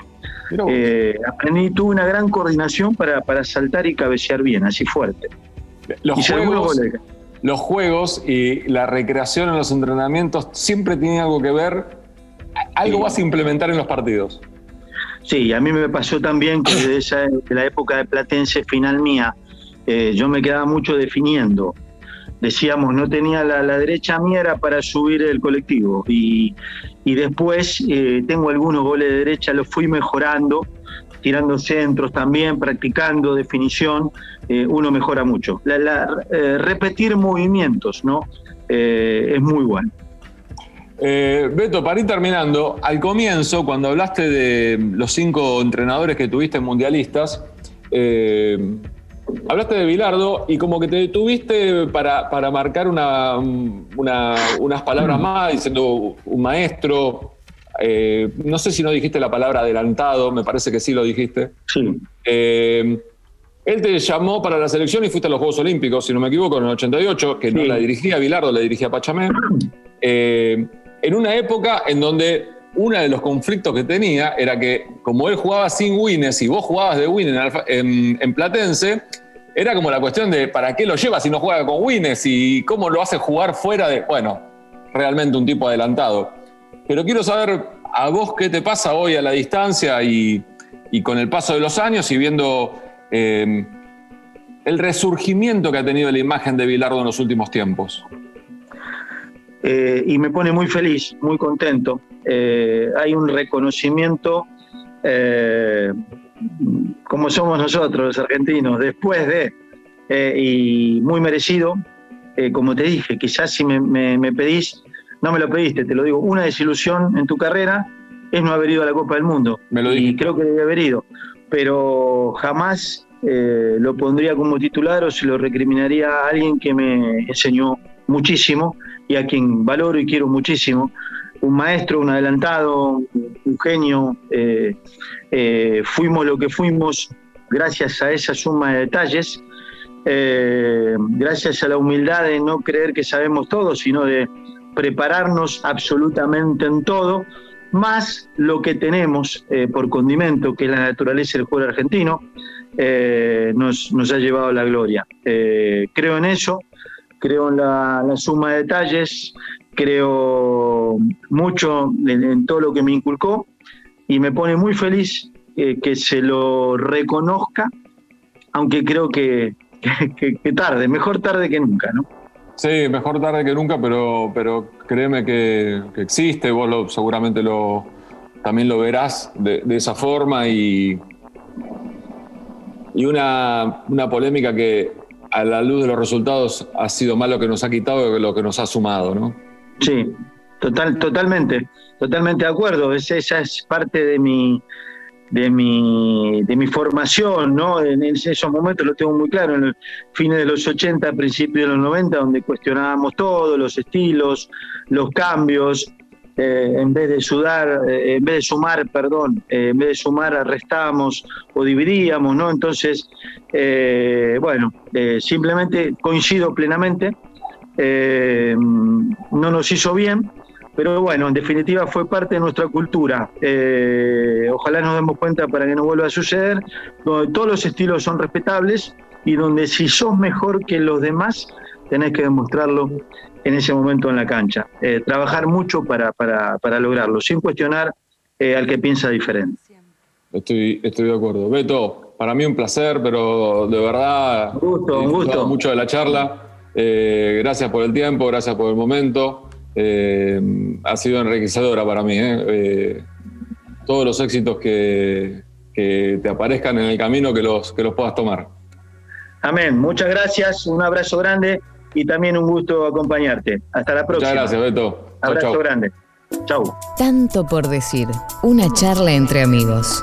eh, aprendí, tuve una gran coordinación para, para saltar y cabecear bien, así fuerte. Los juegos, los juegos y la recreación en los entrenamientos siempre tienen algo que ver. Algo vas a implementar en los partidos. Sí, a mí me pasó también que desde la época de Platense final mía, eh, yo me quedaba mucho definiendo. Decíamos, no tenía la, derecha mía, era para subir el colectivo. Y, después eh, tengo algunos goles de derecha, los fui mejorando, tirando centros también, practicando definición, eh, uno mejora mucho. repetir movimientos, ¿no? es muy bueno. Eh, Beto, para ir terminando, al comienzo, cuando hablaste de los cinco entrenadores que tuviste mundialistas, eh, hablaste de Bilardo y como que te detuviste para, marcar unas palabras más, diciendo un maestro. Eh, no sé si no dijiste la palabra adelantado, me parece que sí lo dijiste. Sí. él te llamó para la selección y fuiste a los Juegos Olímpicos, si no me equivoco, en el 88, que no la dirigía Bilardo, la dirigía Pachamé en una época en donde uno de los conflictos que tenía era que como él jugaba sin Wines y vos jugabas de Wines en, Platense, era como la cuestión de ¿para qué lo lleva si no juega con Wines y cómo lo hace jugar fuera de... Bueno, realmente un tipo adelantado. Pero quiero saber a vos qué te pasa hoy a la distancia y, con el paso de los años y viendo eh, el resurgimiento que ha tenido la imagen de Bilardo en los últimos tiempos. Eh, y me pone muy feliz, muy contento. Eh, hay un reconocimiento, eh, como somos nosotros los argentinos, después de, y muy merecido. eh, como te dije, quizás si me, pedís, no me lo pediste, te lo digo, una desilusión en tu carrera es no haber ido a la Copa del Mundo. Me lo y creo que debe haber ido, pero jamás eh, lo pondría como titular o se lo recriminaría a alguien que me enseñó muchísimo y a quien valoro y quiero muchísimo. Un maestro, un adelantado, un genio. Eh, eh, fuimos lo que fuimos gracias a esa suma de detalles, gracias a la humildad de no creer que sabemos todo, sino de prepararnos absolutamente en todo, más lo que tenemos por condimento, que es la naturaleza del juego argentino, eh, nos, ha llevado a la gloria. Eh, creo en eso, creo en la, suma de detalles, creo mucho en, todo lo que me inculcó y me pone muy feliz eh, que se lo reconozca, aunque creo que, <laughs> tarde, mejor tarde que nunca, ¿no? Sí, mejor tarde que nunca, pero, pero créeme que, existe, vos lo, seguramente lo, también lo verás de, de esa forma y, y una, polémica que a la luz de los resultados ha sido más lo que nos ha quitado que lo que nos ha sumado, ¿no? Sí, total, totalmente, totalmente de acuerdo. esa es parte de mi, de mi, de mi formación, ¿no? En esos momentos lo tengo muy claro, en el fines de los 80, principios de los 90, donde cuestionábamos todo, los estilos, los cambios, eh, en vez de sudar, eh, en vez de sumar, perdón, eh, en vez de sumar restábamos o dividíamos, ¿no? Entonces, bueno, simplemente coincido plenamente, no nos hizo bien, pero bueno, en definitiva fue parte de nuestra cultura. ojalá nos demos cuenta para que no vuelva a suceder, donde todos los estilos son respetables y donde si sos mejor que los demás, tenés que demostrarlo en ese momento en la cancha. Eh, trabajar mucho para, para, lograrlo, sin cuestionar eh, al que piensa diferente. Estoy, estoy de acuerdo. Beto, para mí un placer, pero de verdad. Un gusto, un gusto. mucho de la charla. Eh, gracias por el tiempo, gracias por el momento. ha sido enriquecedora para mí. todos los éxitos que, que, te aparezcan en el camino, que los, que los puedas tomar. Amén. Muchas gracias. Un abrazo grande y también un gusto acompañarte. Hasta la próxima. Muchas gracias, Beto. Abrazo grande. Chau. Tanto por decir. Una charla entre amigos.